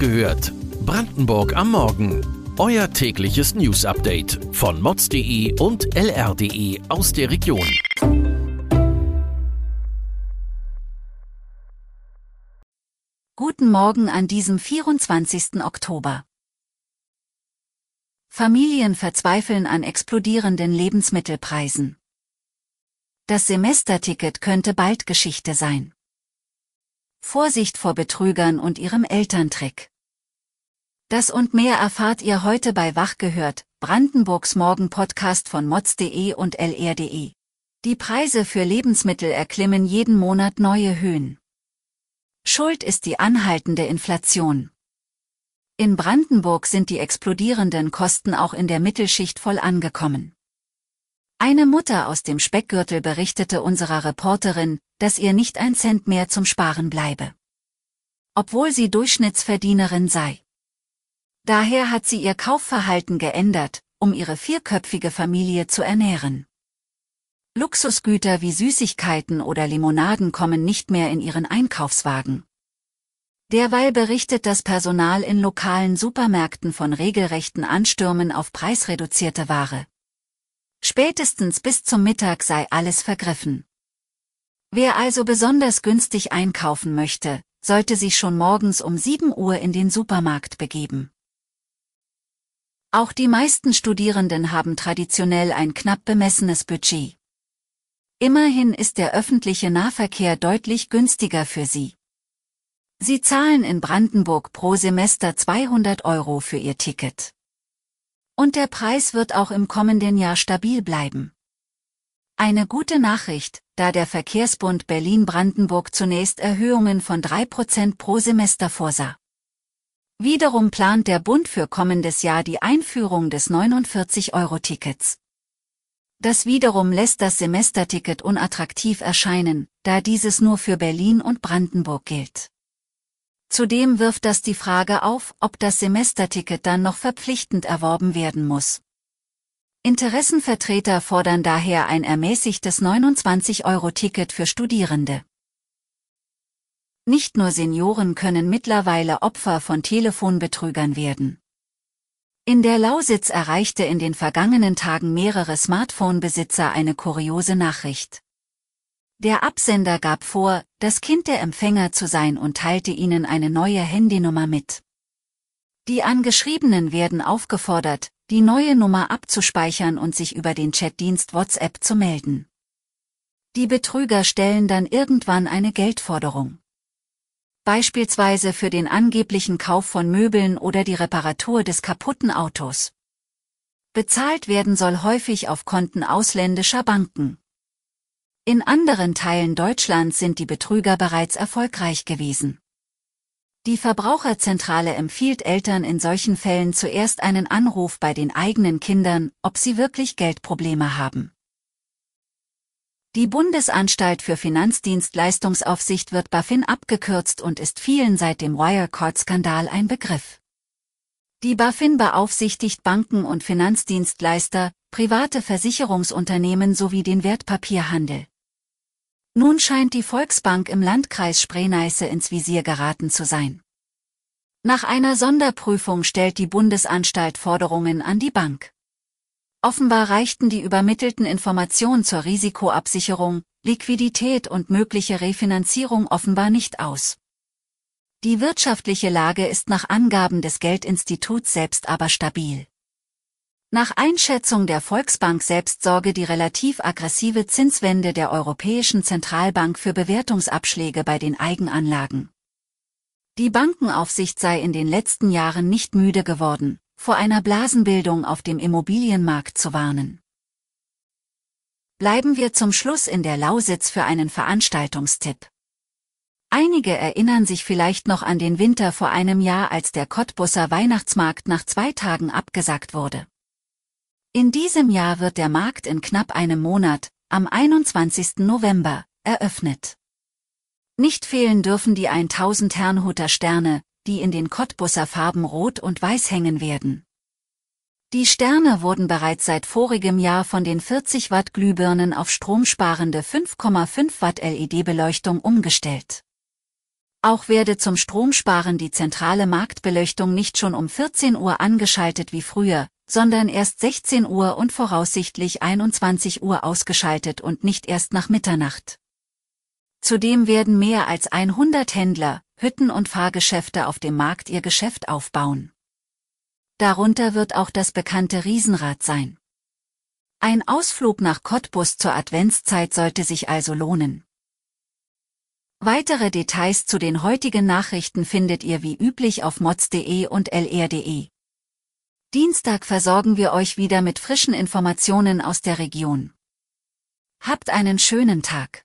gehört. Brandenburg am Morgen. Euer tägliches News-Update von mods.de und lr.de aus der Region. Guten Morgen an diesem 24. Oktober. Familien verzweifeln an explodierenden Lebensmittelpreisen. Das Semesterticket könnte bald Geschichte sein. Vorsicht vor Betrügern und ihrem Elterntrick. Das und mehr erfahrt ihr heute bei Wach gehört, Brandenburgs Morgen-Podcast von mods.de und lr.de. Die Preise für Lebensmittel erklimmen jeden Monat neue Höhen. Schuld ist die anhaltende Inflation. In Brandenburg sind die explodierenden Kosten auch in der Mittelschicht voll angekommen. Eine Mutter aus dem Speckgürtel berichtete unserer Reporterin, dass ihr nicht ein Cent mehr zum Sparen bleibe. Obwohl sie Durchschnittsverdienerin sei. Daher hat sie ihr Kaufverhalten geändert, um ihre vierköpfige Familie zu ernähren. Luxusgüter wie Süßigkeiten oder Limonaden kommen nicht mehr in ihren Einkaufswagen. Derweil berichtet das Personal in lokalen Supermärkten von regelrechten Anstürmen auf preisreduzierte Ware. Spätestens bis zum Mittag sei alles vergriffen. Wer also besonders günstig einkaufen möchte, sollte sich schon morgens um 7 Uhr in den Supermarkt begeben. Auch die meisten Studierenden haben traditionell ein knapp bemessenes Budget. Immerhin ist der öffentliche Nahverkehr deutlich günstiger für sie. Sie zahlen in Brandenburg pro Semester 200 Euro für ihr Ticket. Und der Preis wird auch im kommenden Jahr stabil bleiben. Eine gute Nachricht, da der Verkehrsbund Berlin-Brandenburg zunächst Erhöhungen von 3% pro Semester vorsah. Wiederum plant der Bund für kommendes Jahr die Einführung des 49-Euro-Tickets. Das wiederum lässt das Semesterticket unattraktiv erscheinen, da dieses nur für Berlin und Brandenburg gilt. Zudem wirft das die Frage auf, ob das Semesterticket dann noch verpflichtend erworben werden muss. Interessenvertreter fordern daher ein ermäßigtes 29-Euro-Ticket für Studierende. Nicht nur Senioren können mittlerweile Opfer von Telefonbetrügern werden. In der Lausitz erreichte in den vergangenen Tagen mehrere Smartphone-Besitzer eine kuriose Nachricht. Der Absender gab vor, das Kind der Empfänger zu sein und teilte ihnen eine neue Handynummer mit. Die Angeschriebenen werden aufgefordert, die neue Nummer abzuspeichern und sich über den Chatdienst WhatsApp zu melden. Die Betrüger stellen dann irgendwann eine Geldforderung. Beispielsweise für den angeblichen Kauf von Möbeln oder die Reparatur des kaputten Autos. Bezahlt werden soll häufig auf Konten ausländischer Banken. In anderen Teilen Deutschlands sind die Betrüger bereits erfolgreich gewesen. Die Verbraucherzentrale empfiehlt Eltern in solchen Fällen zuerst einen Anruf bei den eigenen Kindern, ob sie wirklich Geldprobleme haben. Die Bundesanstalt für Finanzdienstleistungsaufsicht wird BaFin abgekürzt und ist vielen seit dem Wirecard-Skandal ein Begriff. Die BaFin beaufsichtigt Banken und Finanzdienstleister, private Versicherungsunternehmen sowie den Wertpapierhandel. Nun scheint die Volksbank im Landkreis Spree-Neiße ins Visier geraten zu sein. Nach einer Sonderprüfung stellt die Bundesanstalt Forderungen an die Bank. Offenbar reichten die übermittelten Informationen zur Risikoabsicherung, Liquidität und mögliche Refinanzierung offenbar nicht aus. Die wirtschaftliche Lage ist nach Angaben des Geldinstituts selbst aber stabil. Nach Einschätzung der Volksbank selbst sorge die relativ aggressive Zinswende der Europäischen Zentralbank für Bewertungsabschläge bei den Eigenanlagen. Die Bankenaufsicht sei in den letzten Jahren nicht müde geworden, vor einer Blasenbildung auf dem Immobilienmarkt zu warnen. Bleiben wir zum Schluss in der Lausitz für einen Veranstaltungstipp. Einige erinnern sich vielleicht noch an den Winter vor einem Jahr, als der Cottbusser Weihnachtsmarkt nach zwei Tagen abgesagt wurde. In diesem Jahr wird der Markt in knapp einem Monat, am 21. November, eröffnet. Nicht fehlen dürfen die 1000 Herrnhuter Sterne, die in den Cottbusser Farben Rot und Weiß hängen werden. Die Sterne wurden bereits seit vorigem Jahr von den 40 Watt Glühbirnen auf stromsparende 5,5 Watt LED-Beleuchtung umgestellt. Auch werde zum Stromsparen die zentrale Marktbeleuchtung nicht schon um 14 Uhr angeschaltet wie früher, sondern erst 16 Uhr und voraussichtlich 21 Uhr ausgeschaltet und nicht erst nach Mitternacht. Zudem werden mehr als 100 Händler, Hütten und Fahrgeschäfte auf dem Markt ihr Geschäft aufbauen. Darunter wird auch das bekannte Riesenrad sein. Ein Ausflug nach Cottbus zur Adventszeit sollte sich also lohnen. Weitere Details zu den heutigen Nachrichten findet ihr wie üblich auf mods.de und lr.de. Dienstag versorgen wir euch wieder mit frischen Informationen aus der Region. Habt einen schönen Tag.